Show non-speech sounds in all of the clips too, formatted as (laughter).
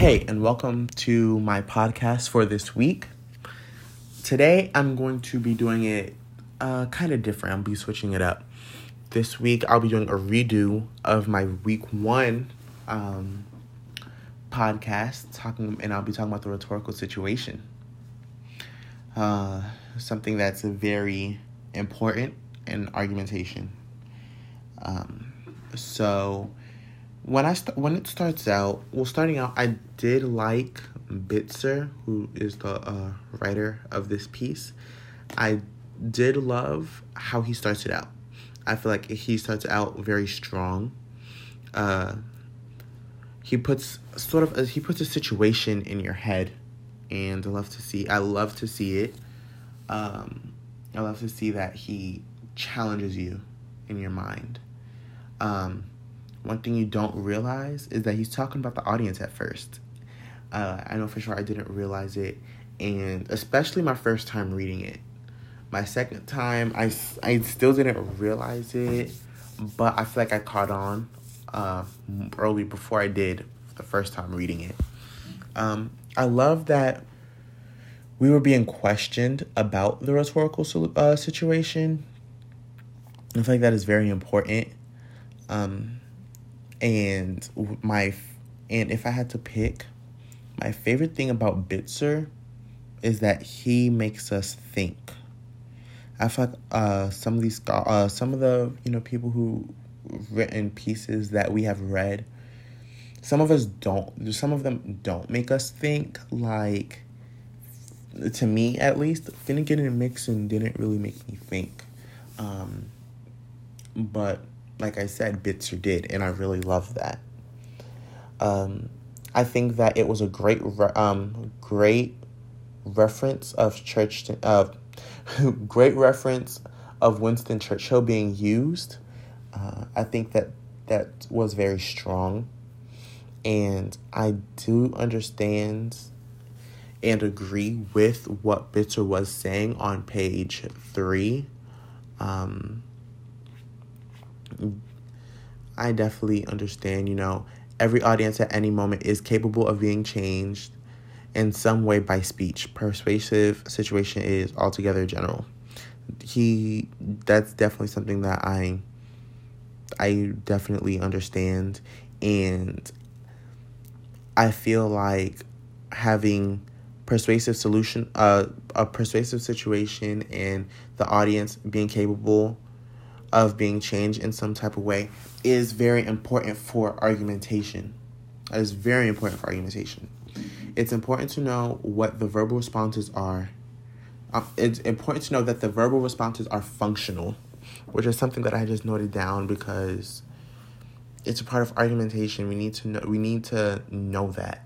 Hey, and welcome to my podcast for this week. Today, I'm going to be doing it uh, kind of different. I'll be switching it up. This week, I'll be doing a redo of my week one um, podcast, talking, and I'll be talking about the rhetorical situation. Uh, something that's very important in argumentation. Um, so when I st- when it starts out, well, starting out, I did like Bitzer, who is the uh, writer of this piece. I did love how he starts it out. I feel like he starts out very strong. Uh, he puts sort of a, he puts a situation in your head, and I love to see. I love to see it. Um, I love to see that he challenges you in your mind. Um, one thing you don't realize is that he's talking about the audience at first. Uh, I know for sure I didn't realize it, and especially my first time reading it. My second time, I, I still didn't realize it, but I feel like I caught on uh, early before I did the first time reading it. Um, I love that we were being questioned about the rhetorical uh, situation. I feel like that is very important. Um, and my and if I had to pick, my favorite thing about Bitzer is that he makes us think. I feel like uh, some of these uh, some of the you know people who written pieces that we have read, some of us don't. Some of them don't make us think. Like to me, at least, Finnegan and Mixon didn't really make me think. Um, but like I said, Bitzer did, and I really love that. Um, I think that it was a great, re- um, great reference of church, of uh, (laughs) great reference of Winston Churchill being used. Uh, I think that that was very strong, and I do understand and agree with what Bitzer was saying on page three. Um, I definitely understand, you know, every audience at any moment is capable of being changed in some way by speech. Persuasive situation is altogether general. He that's definitely something that I I definitely understand and I feel like having persuasive solution uh a persuasive situation and the audience being capable of being changed in some type of way is very important for argumentation. That is very important for argumentation. It's important to know what the verbal responses are. Um, it's important to know that the verbal responses are functional, which is something that I just noted down because it's a part of argumentation. We need to know. We need to know that.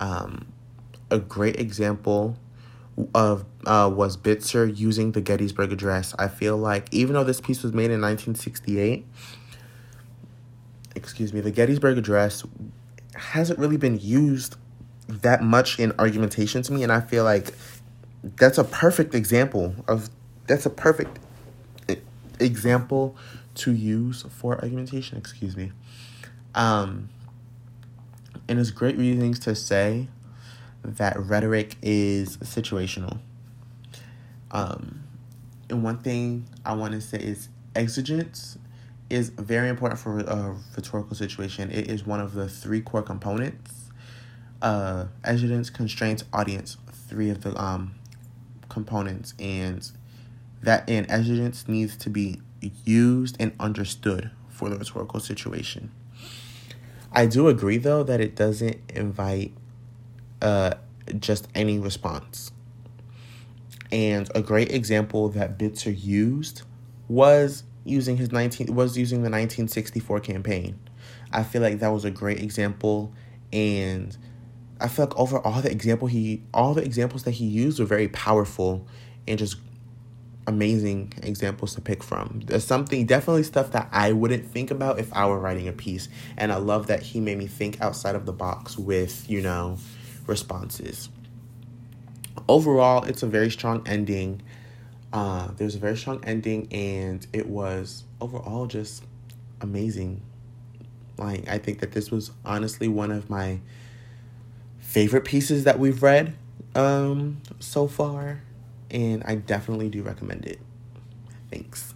Um, a great example of uh, was Bitzer using the Gettysburg Address. I feel like even though this piece was made in 1968, excuse me, the Gettysburg Address hasn't really been used that much in argumentation to me, and I feel like that's a perfect example of that's a perfect example to use for argumentation. Excuse me. Um, and there's great reasons to say that rhetoric is situational. Um, and one thing I want to say is exigence is very important for a rhetorical situation. It is one of the three core components. Uh, exigence, constraints, audience, three of the um, components, and that in exigence needs to be used and understood for the rhetorical situation. I do agree though that it doesn't invite uh, just any response. And a great example that Bitzer used was using his 19 was using the 1964 campaign. I feel like that was a great example and I feel like overall the example he all the examples that he used were very powerful and just amazing examples to pick from. There's something definitely stuff that I wouldn't think about if I were writing a piece. And I love that he made me think outside of the box with, you know, responses. Overall, it's a very strong ending. Uh, there's a very strong ending, and it was overall just amazing. Like, I think that this was honestly one of my favorite pieces that we've read um, so far, and I definitely do recommend it. Thanks.